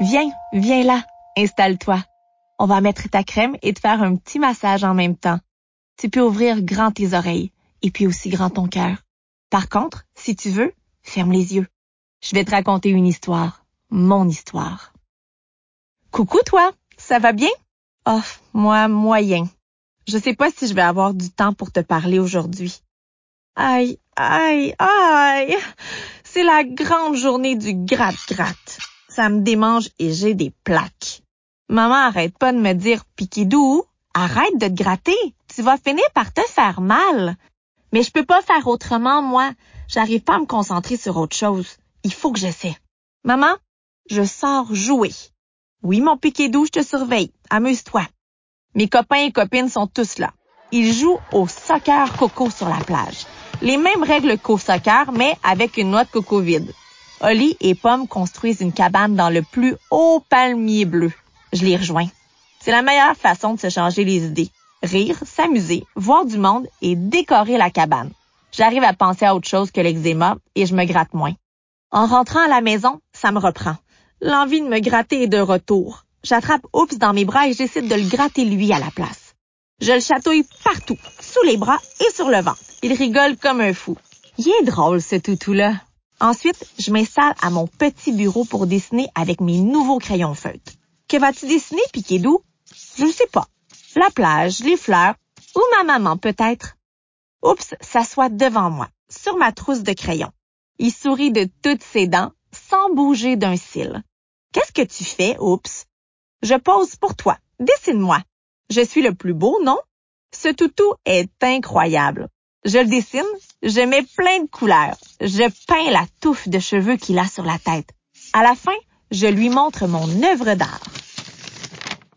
Viens, viens là, installe-toi. On va mettre ta crème et te faire un petit massage en même temps. Tu peux ouvrir grand tes oreilles et puis aussi grand ton cœur. Par contre, si tu veux, ferme les yeux. Je vais te raconter une histoire, mon histoire. Coucou toi, ça va bien? Oh, moi, moyen. Je sais pas si je vais avoir du temps pour te parler aujourd'hui. Aïe, aïe, aïe. C'est la grande journée du gratte-gratte. Ça me démange et j'ai des plaques. Maman arrête pas de me dire, Piquidou, arrête de te gratter. Tu vas finir par te faire mal. Mais je peux pas faire autrement, moi. J'arrive pas à me concentrer sur autre chose. Il faut que j'essaie. Maman, je sors jouer. Oui, mon Piquidou, je te surveille. Amuse-toi. Mes copains et copines sont tous là. Ils jouent au soccer coco sur la plage. Les mêmes règles qu'au soccer, mais avec une noix de coco vide. Oli et Pomme construisent une cabane dans le plus haut palmier bleu. Je les rejoins. C'est la meilleure façon de se changer les idées. Rire, s'amuser, voir du monde et décorer la cabane. J'arrive à penser à autre chose que l'eczéma et je me gratte moins. En rentrant à la maison, ça me reprend. L'envie de me gratter est de retour. J'attrape Oups dans mes bras et j'essaie de le gratter lui à la place. Je le chatouille partout, sous les bras et sur le ventre. Il rigole comme un fou. Il est drôle, ce toutou-là. Ensuite, je m'installe à mon petit bureau pour dessiner avec mes nouveaux crayons feutres. Que vas-tu dessiner, Piquedou? Je ne sais pas. La plage, les fleurs, ou ma maman peut-être? Oups s'assoit devant moi, sur ma trousse de crayons. Il sourit de toutes ses dents, sans bouger d'un cil. Qu'est-ce que tu fais, Oups? Je pose pour toi. Dessine-moi. Je suis le plus beau, non? Ce toutou est incroyable. Je le dessine, je mets plein de couleurs. Je peins la touffe de cheveux qu'il a sur la tête. À la fin, je lui montre mon œuvre d'art.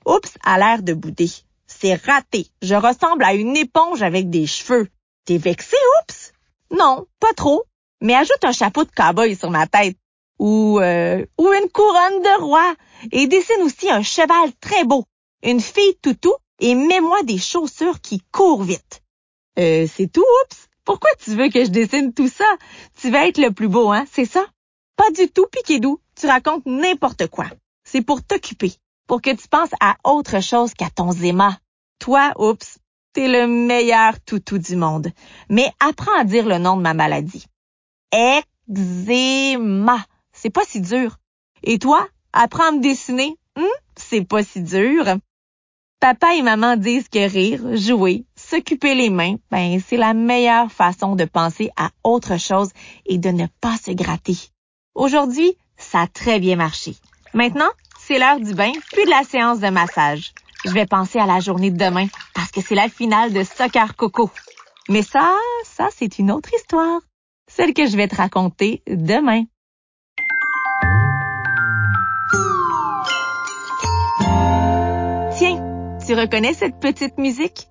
Oups a l'air de bouder. C'est raté. Je ressemble à une éponge avec des cheveux. T'es vexé, oups? Non, pas trop. Mais ajoute un chapeau de cow-boy sur ma tête. Ou, euh, ou une couronne de roi. Et dessine aussi un cheval très beau. Une fille toutou et mets-moi des chaussures qui courent vite. Euh, c'est tout, oups. Pourquoi tu veux que je dessine tout ça? Tu vas être le plus beau, hein, c'est ça? Pas du tout, Piquedou. Tu racontes n'importe quoi. C'est pour t'occuper, pour que tu penses à autre chose qu'à ton zéma. Toi, oups, t'es le meilleur toutou du monde. Mais apprends à dire le nom de ma maladie. Eczéma. C'est pas si dur. Et toi, apprends à me dessiner? Hum, c'est pas si dur. Papa et maman disent que rire, jouer, s'occuper les mains, ben, c'est la meilleure façon de penser à autre chose et de ne pas se gratter. Aujourd'hui, ça a très bien marché. Maintenant, c'est l'heure du bain, puis de la séance de massage. Je vais penser à la journée de demain parce que c'est la finale de Soccer Coco. Mais ça, ça, c'est une autre histoire. Celle que je vais te raconter demain. Tu reconnais cette petite musique?